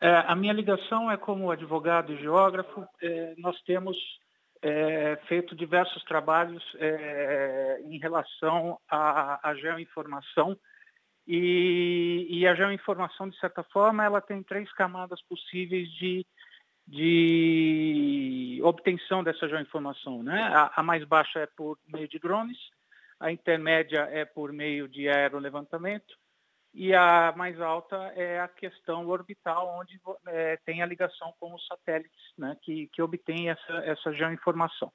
É, a minha ligação é como advogado e geógrafo. É, nós temos é, feito diversos trabalhos é, em relação à, à geoinformação e, e, a geoinformação, de certa forma, ela tem três camadas possíveis de, de obtenção dessa geoinformação. Né? A, a mais baixa é por meio de drones, a intermédia é por meio de aerolevantamento e a mais alta é a questão orbital, onde é, tem a ligação com os satélites, né, que, que obtém essa, essa geoinformação.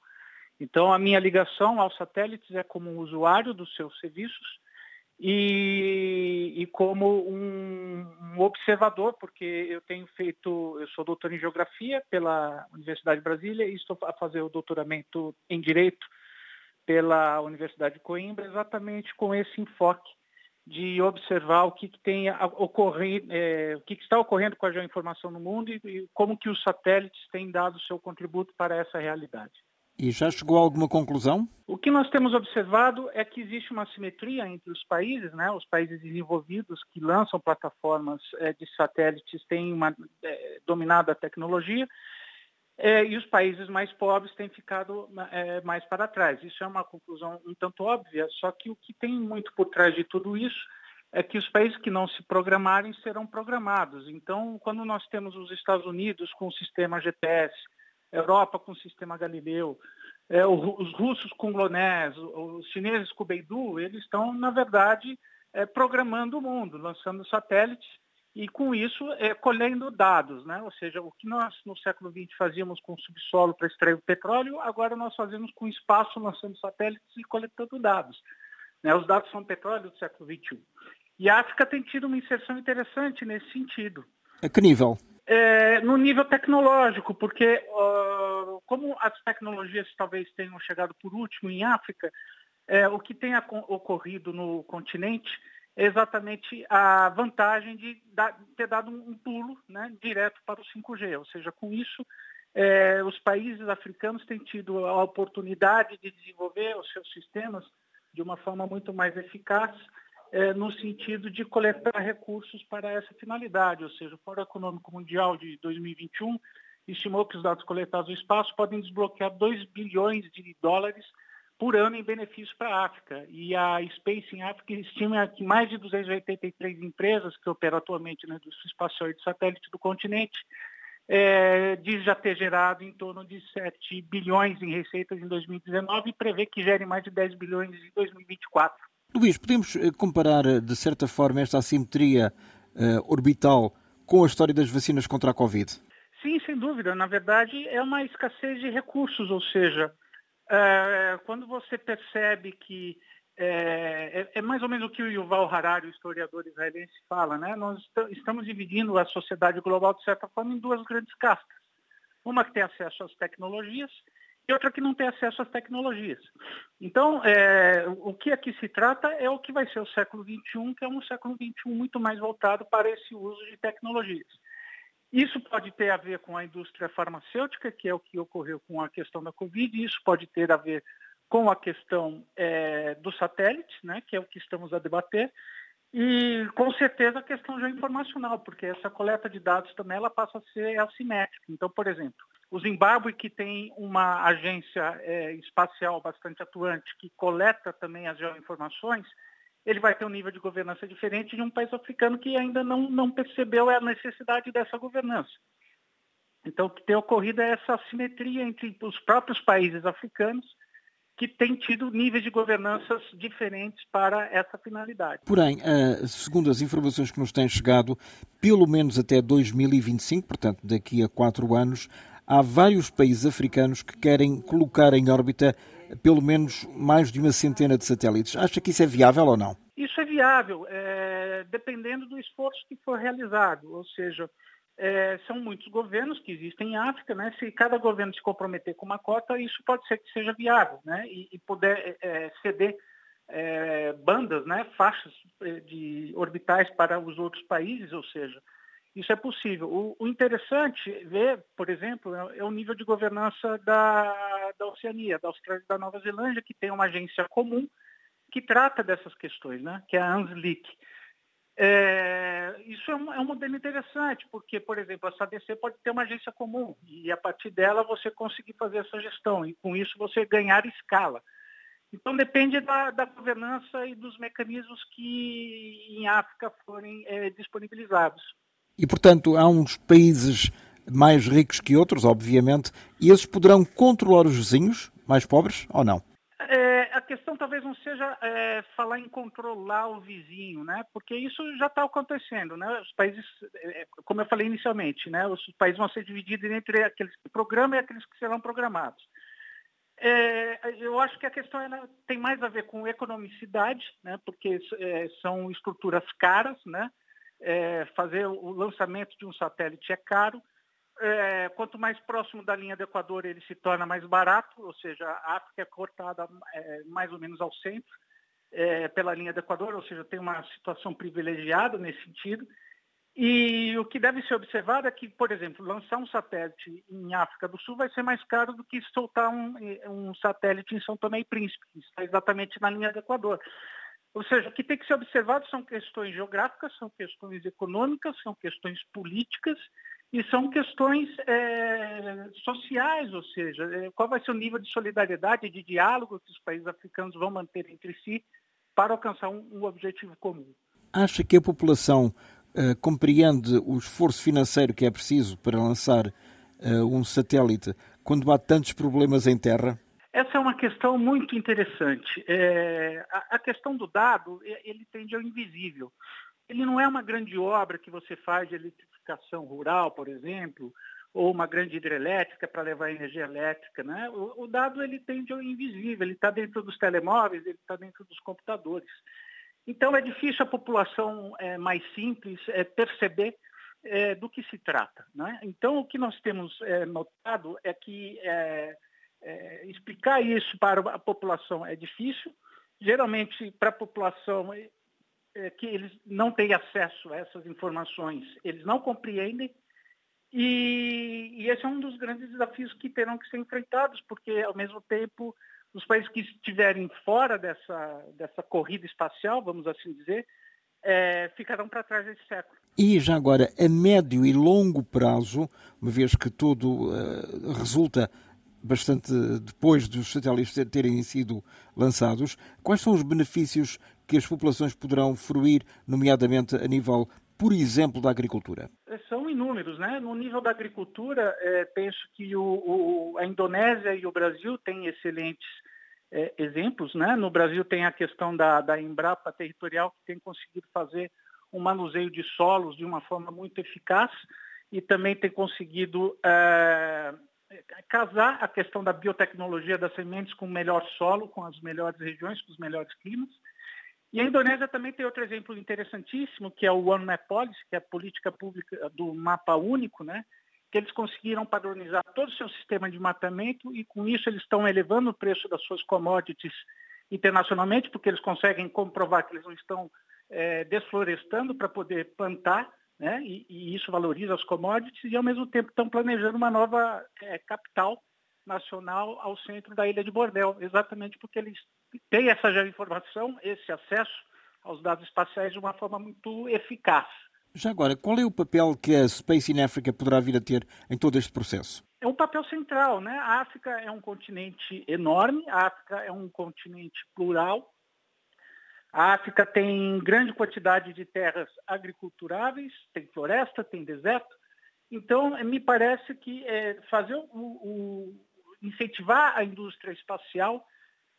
Então, a minha ligação aos satélites é como usuário dos seus serviços e, e como um, um, observador, porque eu tenho feito, eu sou doutor em Geografia pela Universidade de Brasília e estou a fazer o doutoramento em Direito pela Universidade de Coimbra, exatamente com esse enfoque de observar o que, que tem ocorrido, é, o que, que, está ocorrendo com a geoinformação no mundo e, e, como que os satélites têm dado seu contributo para essa realidade. E já chegou a alguma conclusão? O que nós temos observado é que existe uma simetria entre os países, né? Os países desenvolvidos que lançam plataformas é, de satélites têm uma é, dominada a tecnologia é, e os países mais pobres têm ficado é, mais para trás. Isso é uma conclusão um tanto óbvia, só que o que tem muito por trás de tudo isso é que os países que não se programarem serão programados. Então, quando nós temos os Estados Unidos com o sistema GPS, Europa com o sistema Galileu, é, os russos com o GLONASS, os chineses com o Beidou, eles estão, na verdade, é, programando o mundo, lançando satélites e com isso é, colhendo dados, né? ou seja, o que nós no século XX fazíamos com o subsolo para extrair o petróleo, agora nós fazemos com o espaço, lançando satélites e coletando dados. Né? Os dados são petróleo do século XXI. E a África tem tido uma inserção interessante nesse sentido. A que nível? É, no nível tecnológico, porque uh, como as tecnologias talvez tenham chegado por último em África, é, o que tem ocorrido no continente exatamente a vantagem de dar, ter dado um, pulo né, direto para o 5G. Ou seja, com isso, é, os países africanos têm tido a oportunidade de desenvolver os seus sistemas de uma forma muito mais eficaz, é, no sentido de coletar recursos para essa finalidade. Ou seja, o Fórum Econômico Mundial de 2021 estimou que os dados coletados no espaço podem desbloquear 2 bilhões de dólares por ano em benefício para a África. E a Space in Africa estima que mais de 283 empresas que operam atualmente na indústria espacial e de satélite do continente é, diz já ter gerado em torno de 7 bilhões em receitas em 2019 e prevê que gere mais de 10 bilhões em 2024. Luís, podemos eh, comparar, eh, de certa forma, esta assimetria uh, orbital com a história das vacinas contra a Covid? Sim, sem dúvida. Na verdade, é uma escassez de recursos, ou seja, é, quando você percebe que é, é, é, mais ou menos o que o Yuval Harari, o historiador israelense, fala, né? Nós estamos dividindo a sociedade global, de certa forma, em duas grandes castas. Uma que tem acesso às tecnologias e outra que não tem acesso às tecnologias. Então, é, o que aqui se trata é o que vai ser o século XXI, que é um século XXI muito mais voltado para esse uso de tecnologias. Isso pode ter a ver com a indústria farmacêutica, que é o que ocorreu com a questão da Covid, isso pode ter a ver com a questão é, dos satélites, né, que é o que estamos a debater, e com certeza a questão geoinformacional, porque essa coleta de dados também ela passa a ser assimétrica. Então, por exemplo, o Zimbábue, que tem uma agência é, espacial bastante atuante, que coleta também as geoinformações, ele vai ter um nível de governança diferente de um país africano que ainda não, não percebeu a necessidade dessa governança. Então, o que tem ocorrido é essa assimetria entre os próprios países africanos que têm tido níveis de governanças diferentes para essa finalidade. Porém, eh, segundo as informações que nos têm chegado, pelo menos até 2025, portanto daqui a quatro anos, há vários países africanos que querem colocar em órbita pelo menos mais de uma centena de satélites. Acha que isso é viável ou não? Isso é viável, é, dependendo do esforço que for realizado. Ou seja, é, são muitos governos que existem em África, né? Se cada governo se comprometer com uma cota, isso pode ser que seja viável, né? E, e poder é, ceder é, bandas, né? Faixas é, de orbitais para os outros países, ou seja, isso é possível. O, o interessante ver, por exemplo, é, é, o nível de governança da, da Oceania, da Austrália e da Nova Zelândia, que tem uma agência comum que trata dessas questões, né? que é a ANSLIC. É, isso é um, é um, modelo interessante, porque, por exemplo, a SADC pode ter uma agência comum e a partir dela você conseguir fazer essa gestão e com isso você ganhar escala. Então depende da, da governança e dos mecanismos que em África forem é, disponibilizados. E, portanto, há uns países mais ricos que outros, obviamente, e esses poderão controlar os vizinhos mais pobres ou não? É, a questão talvez não seja é, falar em controlar o vizinho, né? Porque isso já está acontecendo, né? Os países, é, como eu falei inicialmente, né? Os países vão ser divididos entre aqueles que programam e aqueles que serão programados. É, eu acho que a questão tem mais a ver com economicidade, né? Porque é, são estruturas caras, né? É, fazer o lançamento de um satélite é caro é, quanto mais próximo da linha do Equador ele se torna mais barato, ou seja, a África é cortada é, mais ou menos ao centro é, pela linha do Equador, ou seja, tem uma situação privilegiada nesse sentido. E o que deve ser observado é que, por exemplo, lançar um satélite em África do Sul vai ser mais caro do que soltar um, um satélite em São Tomé e Príncipe, que está exatamente na linha do Equador. Ou seja, o que tem que ser observado são questões geográficas, são questões econômicas, são questões políticas e são questões é, sociais, ou seja, é, qual vai ser o nível de solidariedade, de diálogo que os países africanos vão manter entre si para alcançar um, um objetivo comum. Acha que a população uh, compreende o esforço financeiro que é preciso para lançar uh, um satélite quando há tantos problemas em terra? Essa é uma questão muito interessante. É, a, a, questão do dado, ele tende ao invisível. Ele não é uma grande obra que você faz de eletrificação rural, por exemplo, ou uma grande hidrelétrica para levar energia elétrica. Né? O, o dado ele tende ao invisível, ele está dentro dos telemóveis, ele está dentro dos computadores. Então é difícil a população é, mais simples é, perceber é, do que se trata. Né? Então o que nós temos é, notado é que é, é, explicar isso para a população é difícil. Geralmente para a população é, que eles não têm acesso a essas informações, eles não compreendem. E, e, esse é um dos grandes desafios que terão que ser enfrentados, porque, ao mesmo tempo, os países que estiverem fora dessa, dessa corrida espacial, vamos assim dizer, é, ficarão para trás desse século. E já agora, a médio e longo prazo, uma vez que tudo uh, resulta bastante depois dos satélites terem sido lançados, quais são os benefícios que as populações poderão fruir, nomeadamente a nível, por exemplo, da agricultura? São inúmeros, né? No nível da agricultura, é, penso que o, o, a Indonésia e o Brasil têm excelentes é, exemplos, né? No Brasil tem a questão da, da Embrapa territorial que tem conseguido fazer um manuseio de solos de uma forma muito eficaz e também tem conseguido é, casar a questão da biotecnologia das sementes com o melhor solo, com as melhores regiões, com os melhores climas. E a Indonésia também tem outro exemplo interessantíssimo, que é o One Map Policy, que é a política pública do mapa único, né? que eles conseguiram padronizar todo o seu sistema de mapeamento e com isso eles estão elevando o preço das suas commodities internacionalmente, porque eles conseguem comprovar que eles não estão é, desflorestando para poder plantar né? E, e, isso valoriza as commodities e, ao mesmo tempo, estão planejando uma nova é, capital nacional ao centro da ilha de Bordel, exatamente porque eles têm essa informação, esse acesso aos dados espaciais de uma forma muito eficaz. Já agora, qual é o papel que a Space in Africa poderá vir a ter em todo este processo? É um papel central, né? A África é um continente enorme, a África é um continente plural, a África tem grande quantidade de terras agriculturáveis, tem floresta, tem deserto. Então, me parece que é, fazer o, o, incentivar a indústria espacial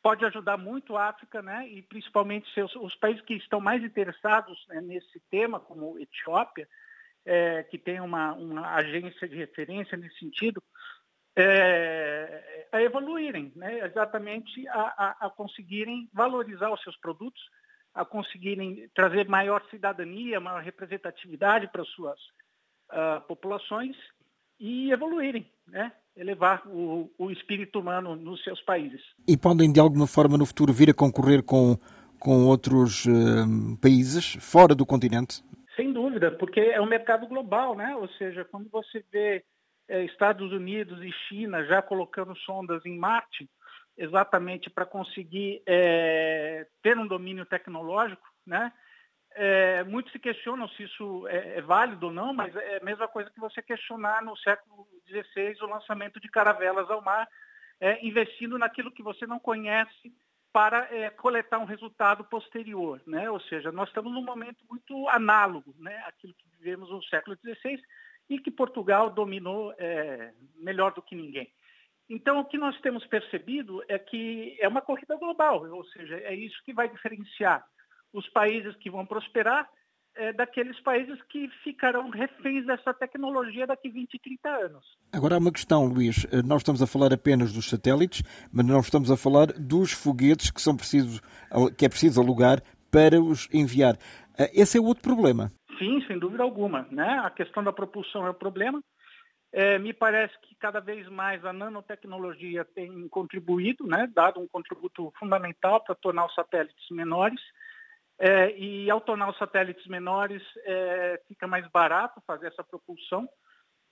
pode ajudar muito a África, né? E principalmente seus, os países que estão mais interessados né, nesse tema, como Etiópia, é, que tem uma, uma agência de referência nesse sentido, é, a evoluírem, né? exatamente a, a, a conseguirem valorizar os seus produtos a conseguirem trazer maior cidadania, maior representatividade para as suas uh, populações e evoluírem, né? elevar o, o, espírito humano nos seus países. E podem, de alguma forma, no futuro vir a concorrer com, com outros uh, países fora do continente? Sem dúvida, porque é um mercado global, né? Ou seja, quando você vê eh, Estados Unidos e China já colocando sondas em Marte, exatamente para conseguir é, ter um domínio tecnológico, né? É, muitos se questionam se isso é, é, válido ou não, mas é a mesma coisa que você questionar no século XVI o lançamento de caravelas ao mar, é, investindo naquilo que você não conhece para é, coletar um resultado posterior. Né? Ou seja, nós estamos num momento muito análogo né, àquilo que vivemos no século XVI e que Portugal dominou é, melhor do que ninguém. Então, o que nós temos percebido é que é uma corrida global, ou seja, é isso que vai diferenciar os países que vão prosperar é, daqueles países que ficarão reféns dessa tecnologia daqui 20, 30 anos. Agora há uma questão, Luís. Nós estamos a falar apenas dos satélites, mas não estamos a falar dos foguetes que, são precisos, que é preciso alugar para os enviar. Esse é outro problema. Sim, sem dúvida alguma. Né? A questão da propulsão é o problema. É, me parece que cada vez mais a nanotecnologia tem contribuído, né, dado um contributo fundamental para tornar os satélites menores. É, e ao tornar os satélites menores, é, fica mais barato fazer essa propulsão.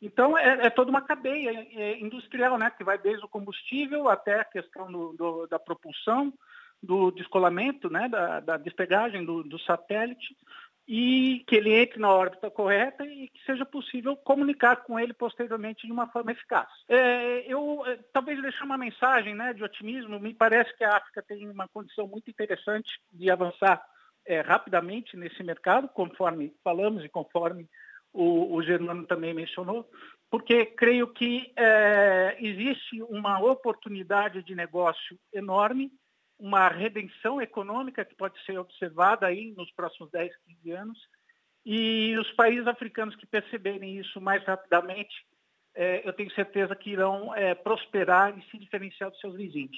Então, é, é toda uma cadeia é, industrial, né, que vai desde o combustível até a questão do, do, da propulsão, do descolamento, né, da, da despegagem do, do satélite, e que ele entre na órbita correta e que seja possível comunicar com ele posteriormente de uma forma eficaz. É, eu é, talvez deixar uma mensagem né, de otimismo. Me parece que a África tem uma condição muito interessante de avançar é, rapidamente nesse mercado, conforme falamos e conforme o, o Germano também mencionou, porque creio que é, existe uma oportunidade de negócio enorme uma redenção econômica que pode ser observada aí nos próximos 10, 15 anos. E os países africanos que perceberem isso mais rapidamente, é, eu tenho certeza que irão é, prosperar e se diferenciar dos seus vizinhos.